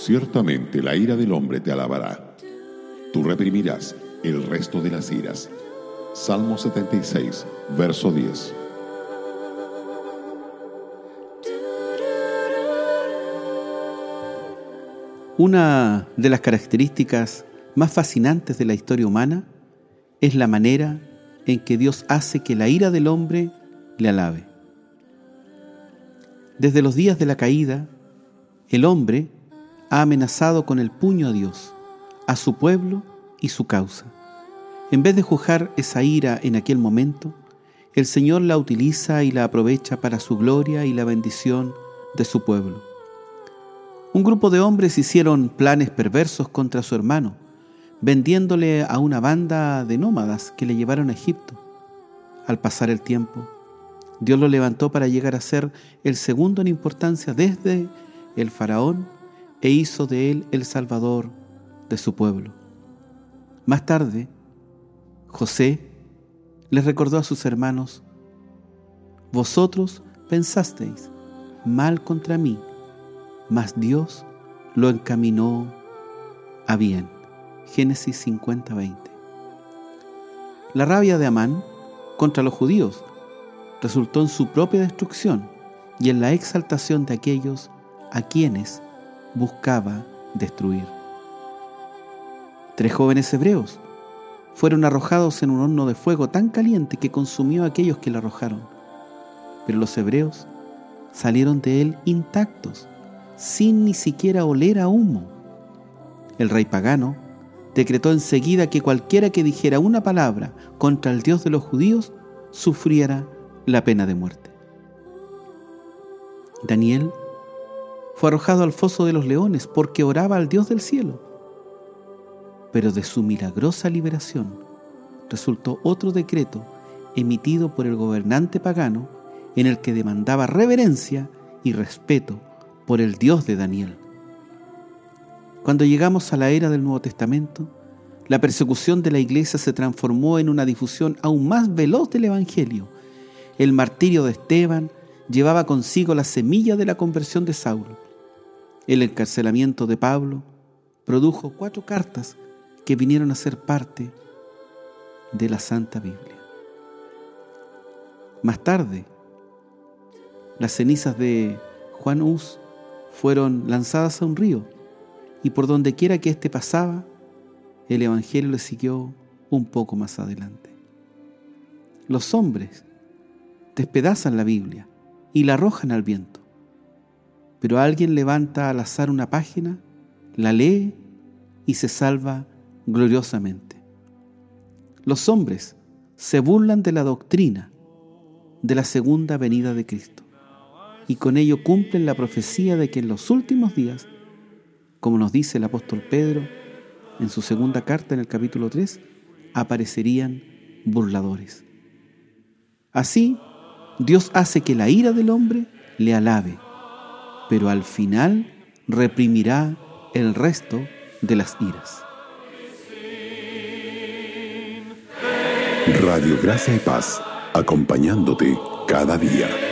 Ciertamente la ira del hombre te alabará. Tú reprimirás el resto de las iras. Salmo 76, verso 10. Una de las características más fascinantes de la historia humana es la manera en que Dios hace que la ira del hombre le alabe. Desde los días de la caída, el hombre ha amenazado con el puño a Dios, a su pueblo y su causa. En vez de juzgar esa ira en aquel momento, el Señor la utiliza y la aprovecha para su gloria y la bendición de su pueblo. Un grupo de hombres hicieron planes perversos contra su hermano, vendiéndole a una banda de nómadas que le llevaron a Egipto. Al pasar el tiempo, Dios lo levantó para llegar a ser el segundo en importancia desde el faraón e hizo de él el salvador de su pueblo. Más tarde, José les recordó a sus hermanos, vosotros pensasteis mal contra mí, mas Dios lo encaminó a bien. Génesis 50:20. La rabia de Amán contra los judíos resultó en su propia destrucción y en la exaltación de aquellos a quienes buscaba destruir. Tres jóvenes hebreos fueron arrojados en un horno de fuego tan caliente que consumió a aquellos que lo arrojaron. Pero los hebreos salieron de él intactos sin ni siquiera oler a humo. El rey pagano decretó enseguida que cualquiera que dijera una palabra contra el Dios de los judíos sufriera la pena de muerte. Daniel fue arrojado al foso de los leones porque oraba al Dios del cielo. Pero de su milagrosa liberación resultó otro decreto emitido por el gobernante pagano en el que demandaba reverencia y respeto por el Dios de Daniel. Cuando llegamos a la era del Nuevo Testamento, la persecución de la iglesia se transformó en una difusión aún más veloz del Evangelio. El martirio de Esteban llevaba consigo la semilla de la conversión de Saulo. El encarcelamiento de Pablo produjo cuatro cartas que vinieron a ser parte de la Santa Biblia. Más tarde, las cenizas de Juan Hus fueron lanzadas a un río y por donde quiera que éste pasaba, el Evangelio le siguió un poco más adelante. Los hombres despedazan la Biblia y la arrojan al viento, pero alguien levanta al azar una página, la lee y se salva gloriosamente. Los hombres se burlan de la doctrina de la segunda venida de Cristo y con ello cumplen la profecía de que en los últimos días, como nos dice el apóstol Pedro en su segunda carta en el capítulo 3, aparecerían burladores. Así, Dios hace que la ira del hombre le alabe, pero al final reprimirá el resto de las iras. Radio Gracia y Paz, acompañándote cada día.